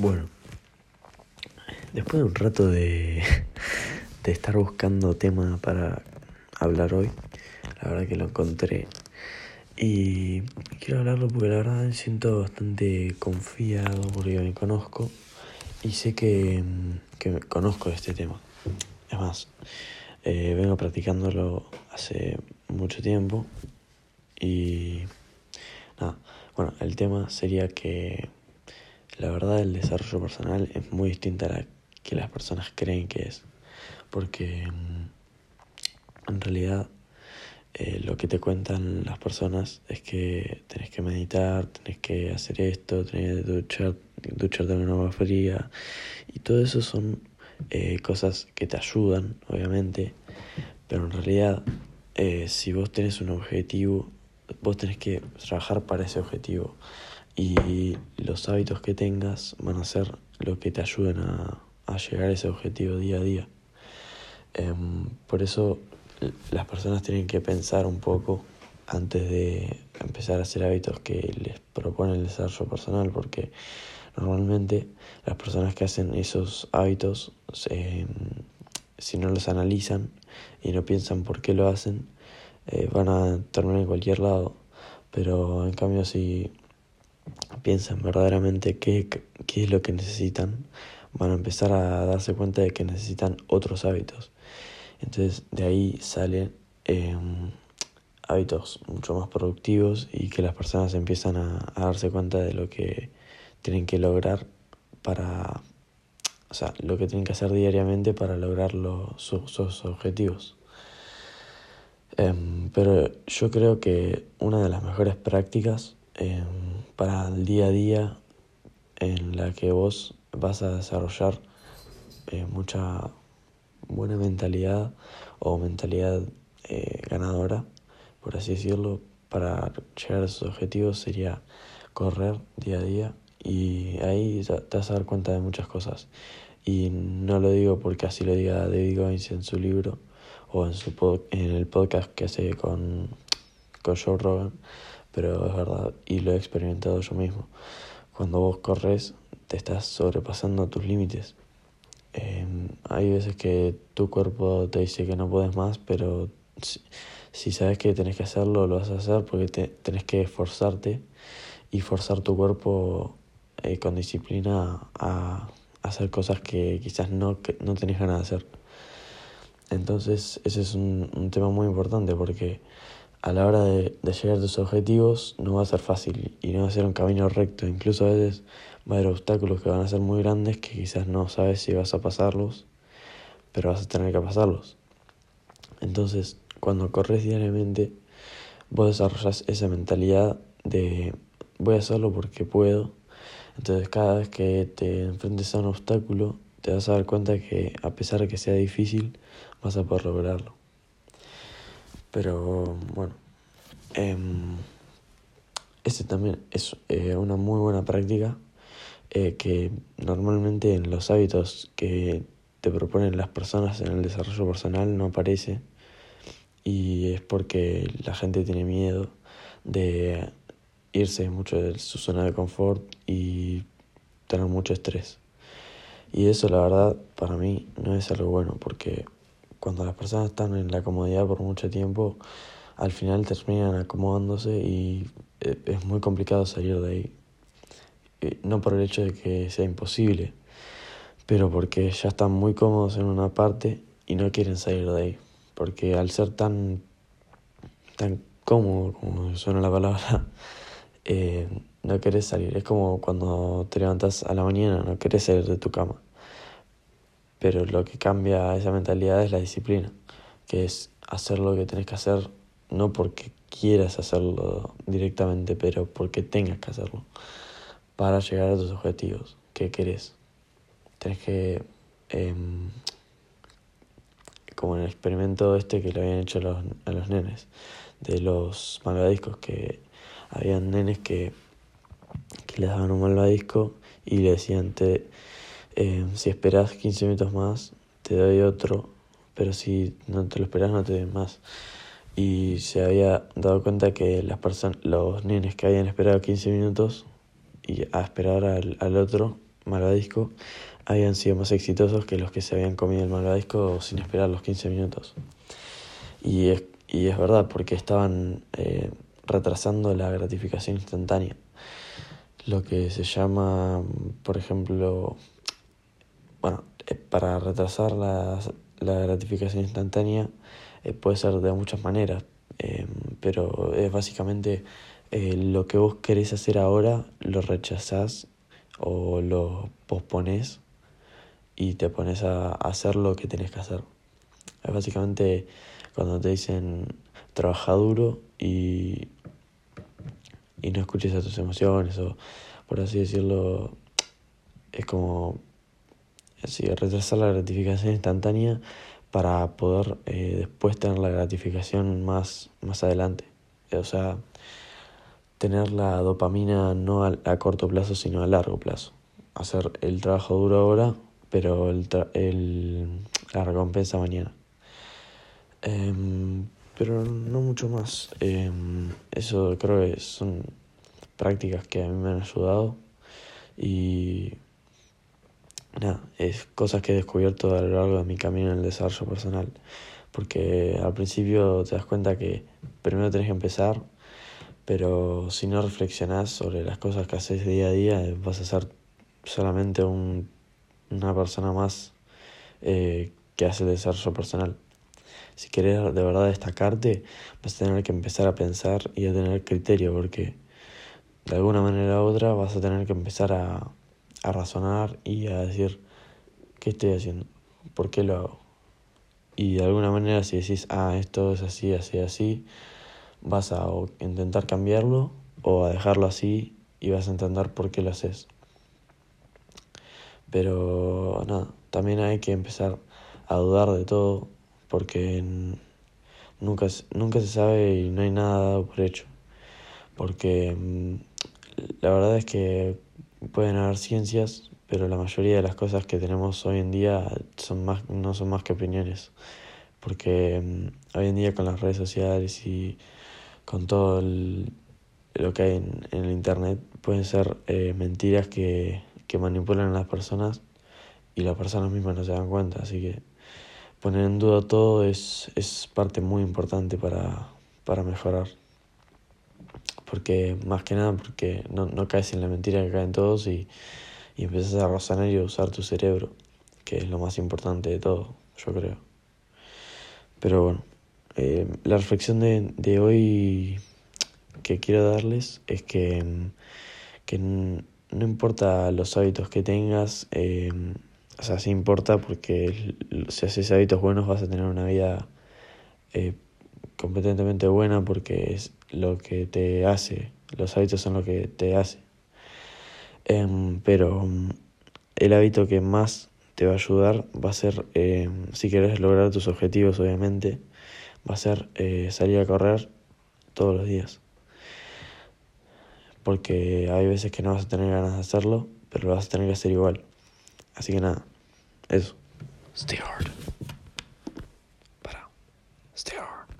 Bueno, después de un rato de, de estar buscando tema para hablar hoy, la verdad que lo encontré. Y quiero hablarlo porque la verdad me siento bastante confiado porque me conozco y sé que, que conozco este tema. Es más, eh, vengo practicándolo hace mucho tiempo y nada, bueno, el tema sería que la verdad, el desarrollo personal es muy distinta a la que las personas creen que es. Porque mm, en realidad eh, lo que te cuentan las personas es que tenés que meditar, tenés que hacer esto, tenés que duchar, ducharte en agua fría. Y todo eso son eh, cosas que te ayudan, obviamente. Pero en realidad, eh, si vos tenés un objetivo, vos tenés que trabajar para ese objetivo y los hábitos que tengas van a ser lo que te ayuden a, llegar a ese objetivo día a día. Em, por eso las personas tienen que pensar un poco antes de empezar a hacer hábitos que les propone el desarrollo personal, porque normalmente las personas que hacen esos hábitos, si no los analizan y no piensan por qué lo hacen, eh, van a terminar en cualquier lado. Pero en cambio si piensan verdaderamente qué, qué es lo que necesitan, van a empezar a darse cuenta de que necesitan otros hábitos. Entonces de ahí salen em, hábitos mucho más productivos y que las personas empiezan a, darse cuenta de lo que tienen que lograr para, o sea, lo que tienen que hacer diariamente para lograr sus, objetivos. Em, pero yo creo que una de las mejores prácticas Em, para el día a día en la que vos vas a desarrollar eh, mucha buena mentalidad o mentalidad eh, ganadora, por así decirlo, para llegar a esos objetivos sería correr día a día y ahí te vas a dar cuenta de muchas cosas. Y no lo digo porque así lo diga David Goins en su libro o en, su en el podcast que hace con, con Joe Rogan, pero es verdad y lo he experimentado yo mismo. Cuando vos corres te estás sobrepasando tus límites. Em, hay veces que tu cuerpo te dice que no puedes más, pero si, sabes que tenés que hacerlo, lo vas a hacer porque te, tenés que esforzarte y forzar tu cuerpo eh, con disciplina a, hacer cosas que quizás no, que no tenés ganas de hacer. Entonces ese es un, un tema muy importante porque a la hora de, llegar a tus objetivos no va a ser fácil y no va a ser un camino recto. Incluso a veces va a haber obstáculos que van a ser muy grandes que quizás no sabes si vas a pasarlos, pero vas a tener que pasarlos. Entonces, cuando corres diariamente, vos desarrollas esa mentalidad de voy a hacerlo porque puedo. Entonces, cada vez que te enfrentes a un obstáculo, te vas a dar cuenta que a pesar de que sea difícil, vas a poder lograrlo. Pero bueno, eh, también es eh, una muy buena práctica eh, que normalmente en los hábitos que te proponen las personas en el desarrollo personal no aparece y es porque la gente tiene miedo de irse mucho de su zona de confort y tener mucho estrés. Y eso la verdad para mí no es algo bueno porque cuando las personas están en la comodidad por mucho tiempo, al final terminan acomodándose y eh, es muy complicado salir de ahí. Eh, no por el hecho de que sea imposible, pero porque ya están muy cómodos en una parte y no quieren salir de ahí. Porque al ser tan, tan cómodo, como suena la palabra, eh, no querés salir. Es como cuando te levantas a la mañana, no querés salir de tu cama. Pero lo que cambia esa mentalidad es la disciplina, que es hacer lo que tenés que hacer, no porque quieras hacerlo directamente, pero porque tengas que hacerlo, para llegar a tus objetivos que querés. Tenés que, em, como en el experimento este que le habían hecho a los, a los nenes, de los malvadiscos, que habían nenes que, que les daban un malvadisco y le decían, te, eh, si esperas 15 minutos más, te doy otro, pero si no te lo esperas, no te doy más. Y se había dado cuenta que las personas, los niños que habían esperado 15 minutos y a esperar al, al otro malvadisco habían sido más exitosos que los que se habían comido el malvadisco sin esperar los 15 minutos. Y es, y es verdad, porque estaban eh, retrasando la gratificación instantánea. Lo que se llama, por ejemplo, para retrasar la, la gratificación instantánea eh, puede ser de muchas maneras, pero es básicamente lo que vos querés hacer ahora, lo rechazás o lo pospones y te pones a hacer lo que tenés que hacer. Es básicamente cuando te dicen trabaja duro y, y no escuches a tus emociones o por así decirlo, es como retrasar la gratificación instantánea para poder eh, después tener la gratificación más, más adelante. O sea, tener la dopamina no a corto plazo, sino a largo plazo. Hacer el trabajo duro ahora pero el, el, la recompensa mañana. Em, pero no mucho más. Em, eso creo que son prácticas que a mí me han ayudado y nada, es cosas que he descubierto a lo largo de mi camino en el desarrollo personal. Porque al principio te das cuenta que primero tenés que empezar, pero si no reflexionás sobre las cosas que haces día a día, vas a ser solamente un una persona más eh, que hace el desarrollo personal. Si querés de verdad destacarte, vas a tener que empezar a pensar y a tener criterio, porque de alguna manera u otra vas a tener que empezar a, a razonar y a decir, ¿qué estoy haciendo? ¿Por qué lo hago? Y de alguna manera si decís, ah, esto es así, así, así, vas a intentar cambiarlo o a dejarlo así y vas a entender por qué lo haces. Pero nada, también hay que empezar a dudar de todo porque nunca, nunca se sabe y no hay nada dado por hecho. Porque mm, la verdad es que pueden haber ciencias, pero la mayoría de las cosas que tenemos hoy en día son más, no son más que opiniones. Porque mm, hoy en día con las redes sociales y con todo lo que hay en, el internet pueden ser eh, mentiras que que manipulan a las personas y las personas mismas no se dan cuenta. Así que poner en duda todo es, es parte muy importante para, para mejorar. Porque más que nada, porque no, no caes en la mentira que caen todos y, y empiezas a razonar y a usar tu cerebro, que es lo más importante de todo, yo creo. Pero bueno, eh, la reflexión de, de hoy que quiero darles es que, que no importa los hábitos que tengas, eh, o sea, sí importa porque si haces hábitos buenos vas a tener una vida eh, competentemente buena porque es lo que te hace, los hábitos son lo que te hace. Em, pero mm, el hábito que más te va a ayudar va a ser, em, si quieres lograr tus objetivos obviamente, va a ser eh, salir a correr todos los días porque hay veces que no vas a tener ganas de hacerlo, pero lo vas a tener que hacer igual. Así que nada, eso. Stay hard. Para. Stay hard.